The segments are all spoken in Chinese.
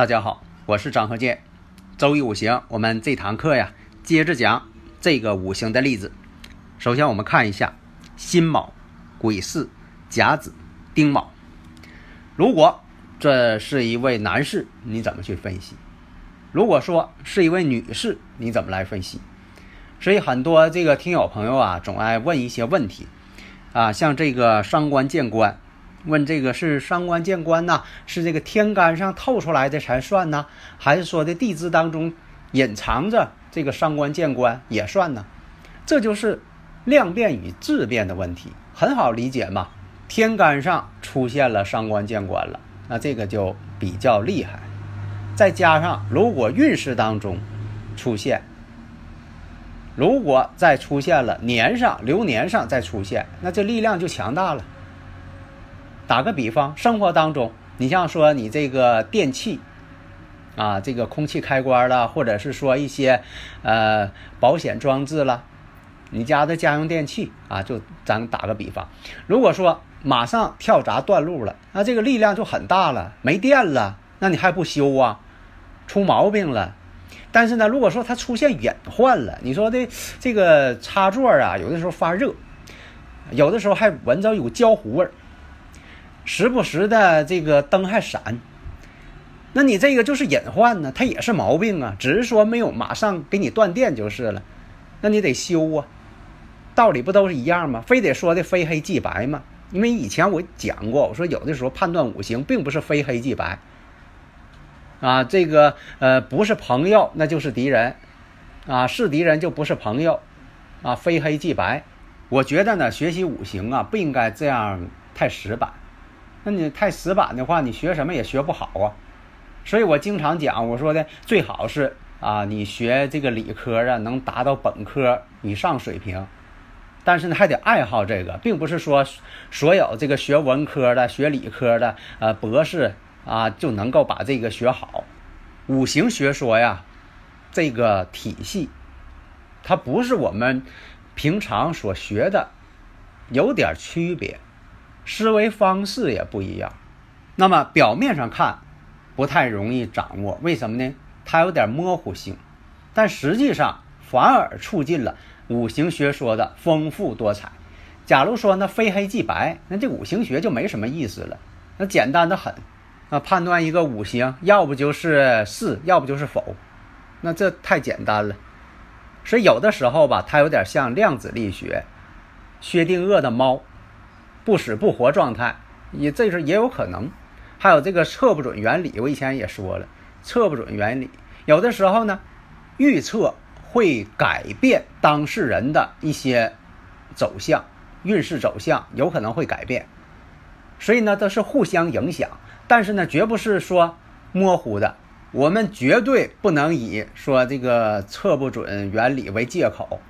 大家好，我是张鹤剑。周易五行，我们这堂课呀，接着讲这个五行的例子。首先，我们看一下辛卯、癸巳、甲子、丁卯。如果这是一位男士，你怎么去分析？如果说是一位女士，你怎么来分析？所以很多这个听友朋友啊，总爱问一些问题啊，像这个伤官见官。问这个是伤官见官呐，是这个天干上透出来的才算呢，还是说的地支当中隐藏着这个伤官见官也算呢？这就是量变与质变的问题，很好理解嘛。天干上出现了伤官见官了，那这个就比较厉害。再加上如果运势当中出现，如果再出现了年上流年上再出现，那这力量就强大了。打个比方，生活当中，你像说你这个电器，啊，这个空气开关了，或者是说一些呃保险装置了，你家的家用电器啊，就咱打个比方，如果说马上跳闸断路了，那这个力量就很大了，没电了，那你还不修啊？出毛病了。但是呢，如果说它出现隐患了，你说的这个插座啊，有的时候发热，有的时候还闻着有焦糊味儿。时不时的这个灯还闪，那你这个就是隐患呢，它也是毛病啊，只是说没有马上给你断电就是了，那你得修啊，道理不都是一样吗？非得说的非黑即白吗？因为以前我讲过，我说有的时候判断五行并不是非黑即白，啊，这个呃不是朋友那就是敌人，啊是敌人就不是朋友，啊非黑即白，我觉得呢学习五行啊不应该这样太死板。那你太死板的话，你学什么也学不好啊。所以我经常讲，我说的最好是啊，你学这个理科啊，能达到本科以上水平。但是呢，还得爱好这个，并不是说所有这个学文科的、学理科的呃博士啊就能够把这个学好。五行学说呀，这个体系，它不是我们平常所学的，有点区别。思维方式也不一样，那么表面上看不太容易掌握，为什么呢？它有点模糊性，但实际上反而促进了五行学说的丰富多彩。假如说那非黑即白，那这五行学就没什么意思了，那简单的很。啊，判断一个五行，要不就是是，要不就是否，那这太简单了。所以有的时候吧，它有点像量子力学，薛定谔的猫。不死不活状态，也这是也有可能。还有这个测不准原理，我以前也说了，测不准原理有的时候呢，预测会改变当事人的一些走向，运势走向有可能会改变，所以呢都是互相影响，但是呢绝不是说模糊的，我们绝对不能以说这个测不准原理为借口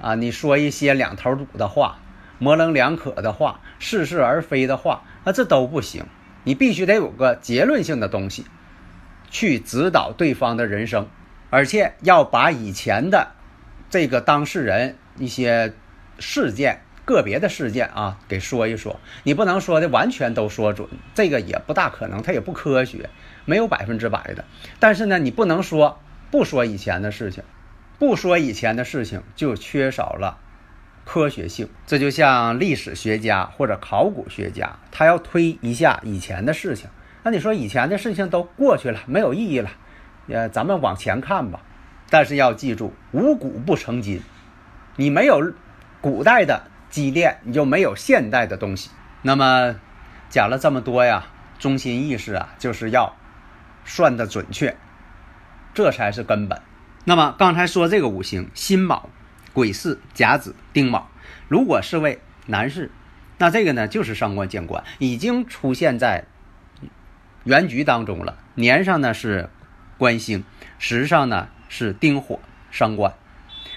啊，你说一些两头堵的话。模棱两可的话，似是而非的话，那这都不行。你必须得有个结论性的东西，去指导对方的人生，而且要把以前的这个当事人一些事件、个别的事件啊给说一说。你不能说的完全都说准，这个也不大可能，它也不科学，没有百分之百的。但是呢，你不能说不说以前的事情，不说以前的事情就缺少了。科学性，这就像历史学家或者考古学家，他要推一下以前的事情。那你说以前的事情都过去了，没有意义了，呃，咱们往前看吧。但是要记住，无古不成今，你没有古代的积淀，你就没有现代的东西。那么讲了这么多呀，中心意识啊，就是要算的准确，这才是根本。那么刚才说这个五行辛卯、癸巳、甲子、丁卯，如果是位男士，那这个呢就是伤官见官，已经出现在原局当中了。年上呢是官星，时上呢是丁火伤官，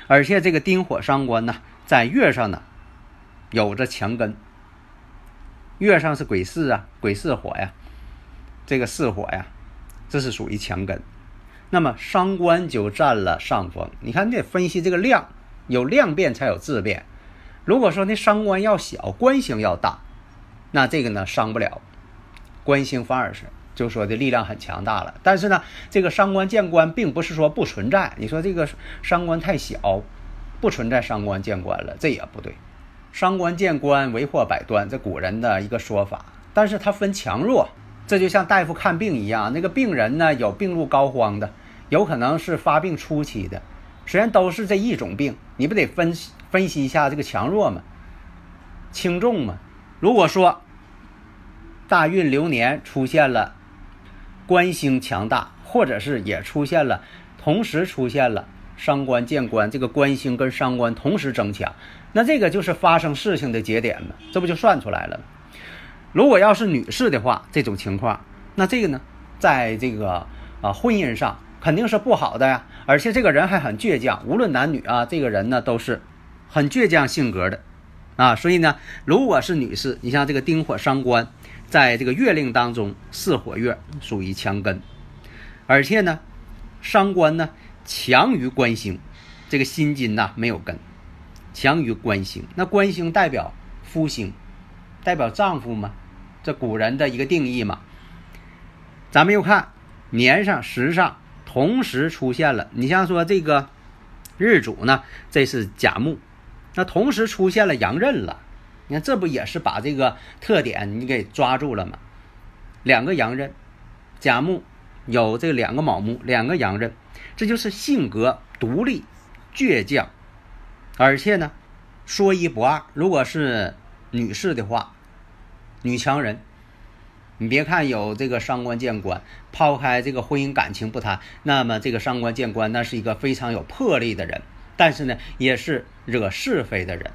而且这个丁火伤官呢在月上呢有着强根。月上是癸巳啊，癸巳火呀，这个巳火呀，这是属于强根。那么伤官就占了上风。你看，你得分析这个量，有量变才有质变。如果说那伤官要小，官星要大，那这个呢伤不了，官星反而是就说的力量很强大了。但是呢，这个伤官见官并不是说不存在。你说这个伤官太小，不存在伤官见官了，这也不对。伤官见官为祸百端，这古人的一个说法。但是它分强弱，这就像大夫看病一样，那个病人呢有病入膏肓的，有可能是发病初期的。虽然都是这一种病，你不得分析分析一下这个强弱嘛，轻重嘛。如果说大运流年出现了官星强大，或者是也出现了同时出现了伤官见官，这个官星跟伤官同时增强。那这个就是发生事情的节点嘛，这不就算出来了吗？如果要是女士的话，这种情况，那这个呢，在这个啊婚姻上肯定是不好的呀，而且这个人还很倔强，无论男女啊，这个人呢都是很倔强性格的啊，所以呢，如果是女士，你像这个丁火伤官，在这个月令当中巳火月属于强根，而且呢，伤官呢强于官星，这个辛金呐没有根。强于官星，那官星代表夫星，代表丈夫嘛？这古人的一个定义嘛。咱们又看年上时上同时出现了，你像说这个日主呢，这是甲木，那同时出现了阳刃了，你看这不也是把这个特点你给抓住了吗？两个阳刃，甲木有这两个卯木，两个阳刃，这就是性格独立、倔强。而且呢，说一不二。如果是女士的话，女强人，你别看有这个伤官见官，抛开这个婚姻感情不谈，那么这个伤官见官，那是一个非常有魄力的人。但是呢，也是惹是非的人，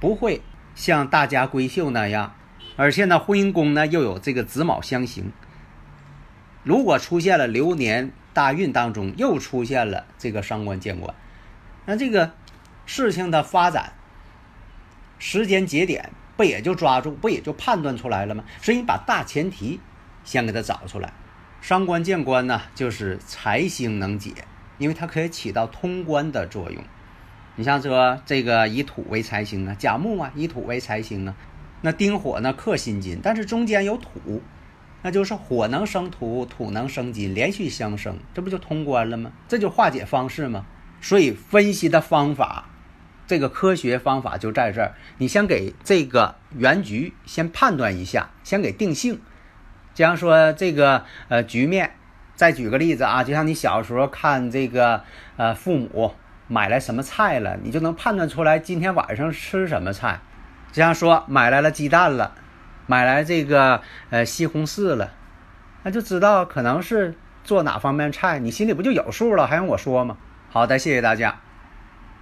不会像大家闺秀那样。而且呢，婚姻宫呢又有这个子卯相刑。如果出现了流年大运当中又出现了这个伤官见官，那这个。事情的发展时间节点不也就抓住，不也就判断出来了吗？所以你把大前提先给它找出来。伤官见官呢，就是财星能解，因为它可以起到通关的作用。你像说这个以土为财星啊，甲木啊，以土为财星啊，那丁火呢克辛金，但是中间有土，那就是火能生土，土能生金，连续相生，这不就通关了吗？这就化解方式吗？所以分析的方法。这个科学方法就在这儿，你先给这个原局先判断一下，先给定性。就像说这个呃局面，再举个例子啊，就像你小时候看这个呃父母买来什么菜了，你就能判断出来今天晚上吃什么菜。就像说买来了鸡蛋了，买来这个呃西红柿了，那就知道可能是做哪方面菜，你心里不就有数了？还用我说吗？好的，谢谢大家。